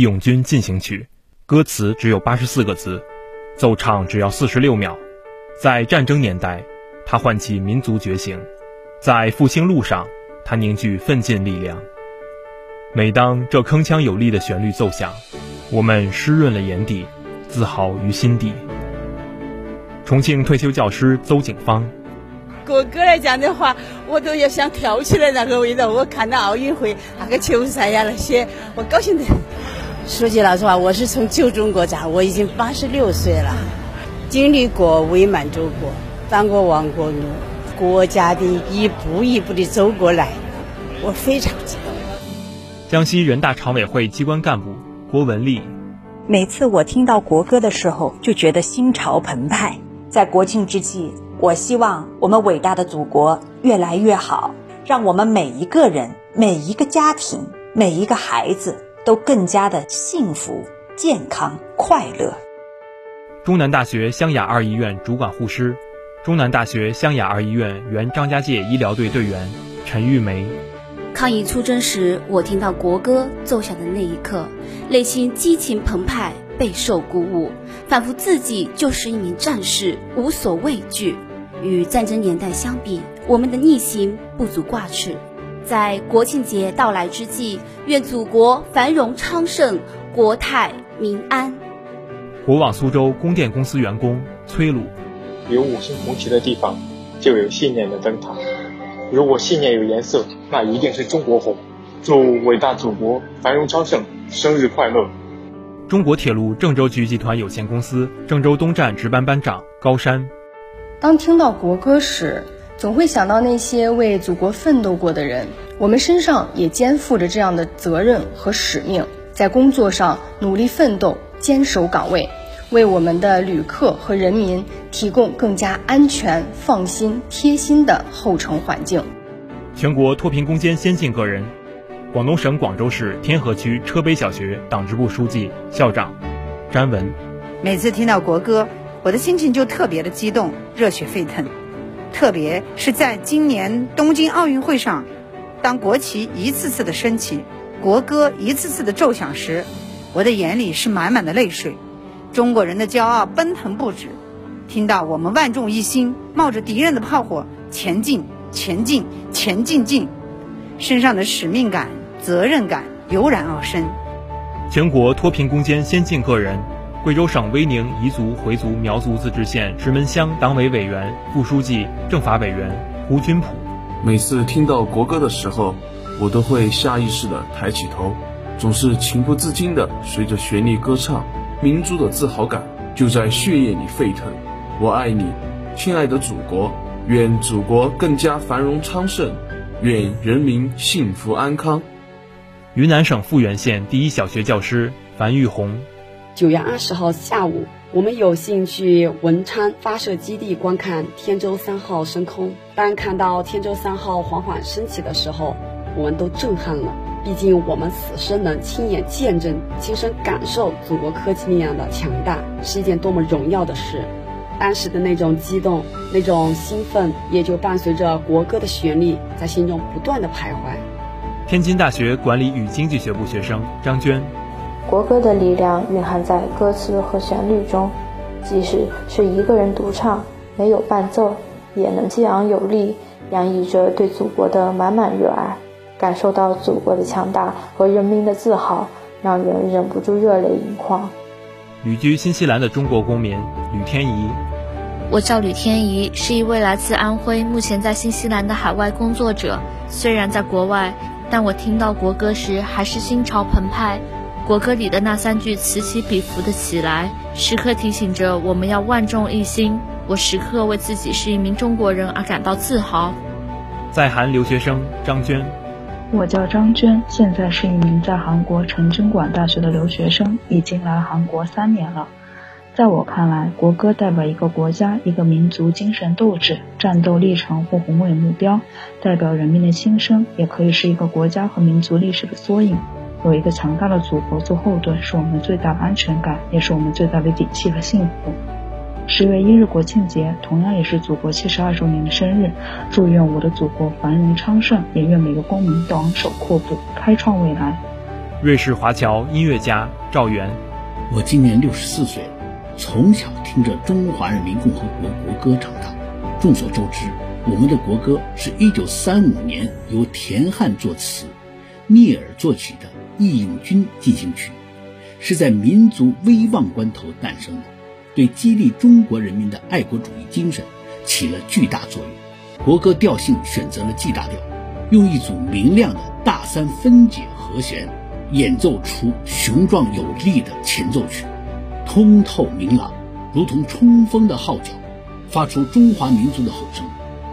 义勇军进行曲》，歌词只有八十四个字，奏唱只要四十六秒。在战争年代，它唤起民族觉醒；在复兴路上，它凝聚奋进力量。每当这铿锵有力的旋律奏响，我们湿润了眼底，自豪于心底。重庆退休教师邹景芳。国歌来讲的话，我都要想跳起来那个味道。我看到奥运会那个球赛呀那些，我高兴的。说句老实话，我是从旧中国长，我已经八十六岁了，经历过伪满洲国，当过亡国奴，国家的一步一步的走过来，我非常激动。江西人大常委会机关干部郭文丽，每次我听到国歌的时候，就觉得心潮澎湃。在国庆之际。我希望我们伟大的祖国越来越好，让我们每一个人、每一个家庭、每一个孩子都更加的幸福、健康、快乐。中南大学湘雅二医院主管护师，中南大学湘雅二医院原张家界医疗队队员陈玉梅。抗疫出征时，我听到国歌奏响的那一刻，内心激情澎湃，备受鼓舞，仿佛自己就是一名战士，无所畏惧。与战争年代相比，我们的逆行不足挂齿。在国庆节到来之际，愿祖国繁荣昌盛，国泰民安。国网苏州供电公司员工崔鲁：有五星红旗的地方，就有信念的灯塔。如果信念有颜色，那一定是中国红。祝伟大祖国繁荣昌盛，生日快乐！中国铁路郑州局集团有限公司郑州东站值班班长高山。当听到国歌时，总会想到那些为祖国奋斗过的人。我们身上也肩负着这样的责任和使命，在工作上努力奋斗，坚守岗位，为我们的旅客和人民提供更加安全、放心、贴心的后程环境。全国脱贫攻坚先进个人，广东省广州市天河区车陂小学党支部书记、校长詹文。每次听到国歌。我的心情就特别的激动，热血沸腾。特别是在今年东京奥运会上，当国旗一次次的升起，国歌一次次的奏响时，我的眼里是满满的泪水。中国人的骄傲奔腾不止，听到我们万众一心，冒着敌人的炮火前进、前进、前进进，身上的使命感、责任感油然而生。全国脱贫攻坚先进个人。贵州省威宁彝族回族苗族自治县石门乡党委委员、副书记、政法委员胡军普。每次听到国歌的时候，我都会下意识地抬起头，总是情不自禁地随着旋律歌唱。民族的自豪感就在血液里沸腾。我爱你，亲爱的祖国！愿祖国更加繁荣昌盛，愿人民幸福安康。云南省富源县第一小学教师樊玉红。九月二十号下午，我们有幸去文昌发射基地观看天舟三号升空。当看到天舟三号缓缓升起的时候，我们都震撼了。毕竟我们此生能亲眼见证、亲身感受祖国科技力量的强大，是一件多么荣耀的事。当时的那种激动、那种兴奋，也就伴随着国歌的旋律，在心中不断的徘徊。天津大学管理与经济学部学生张娟。国歌的力量蕴含在歌词和旋律中，即使是一个人独唱，没有伴奏，也能激昂有力，洋溢着对祖国的满满热爱。感受到祖国的强大和人民的自豪，让人忍不住热泪盈眶。旅居新西兰的中国公民吕天怡，我叫吕天怡，是一位来自安徽、目前在新西兰的海外工作者。虽然在国外，但我听到国歌时还是心潮澎湃。国歌里的那三句此起彼伏的起来，时刻提醒着我们要万众一心。我时刻为自己是一名中国人而感到自豪。在韩留学生张娟，我叫张娟，现在是一名在韩国成均馆大学的留学生，已经来韩国三年了。在我看来，国歌代表一个国家、一个民族精神斗志、战斗历程或宏伟目标，代表人民的心声，也可以是一个国家和民族历史的缩影。有一个强大的祖国做后盾，是我们最大的安全感，也是我们最大的底气和幸福。十月一日国庆节，同样也是祖国七十二周年的生日。祝愿我的祖国繁荣昌盛，也愿每个公民都昂首阔步，开创未来。瑞士华侨音乐家赵源。我今年六十四岁了，从小听着中华人民共和国国歌长大。众所周知，我们的国歌是一九三五年由田汉作词，聂耳作曲的《义勇军进行曲》，是在民族危亡关头诞生的，对激励中国人民的爱国主义精神起了巨大作用。国歌调性选择了 G 大调，用一组明亮的大三分解和弦。演奏出雄壮有力的前奏曲，通透明朗，如同冲锋的号角，发出中华民族的吼声。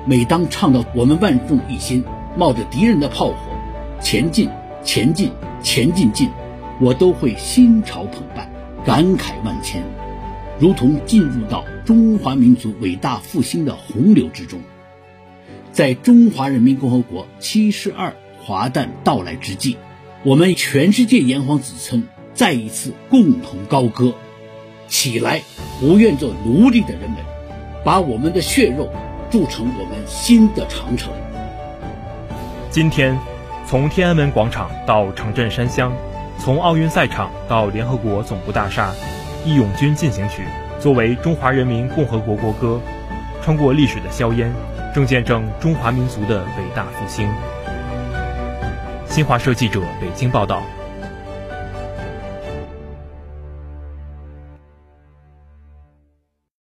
每当唱到“我们万众一心，冒着敌人的炮火，前进，前进，前进进”，我都会心潮澎湃，感慨万千，如同进入到中华民族伟大复兴的洪流之中。在中华人民共和国七十二华诞到来之际。我们全世界炎黄子孙再一次共同高歌，起来，不愿做奴隶的人们，把我们的血肉铸成我们新的长城。今天，从天安门广场到城镇山乡，从奥运赛场到联合国总部大厦，《义勇军进行曲》作为中华人民共和国国歌，穿过历史的硝烟，正见证中华民族的伟大复兴。新华社记者北京报道。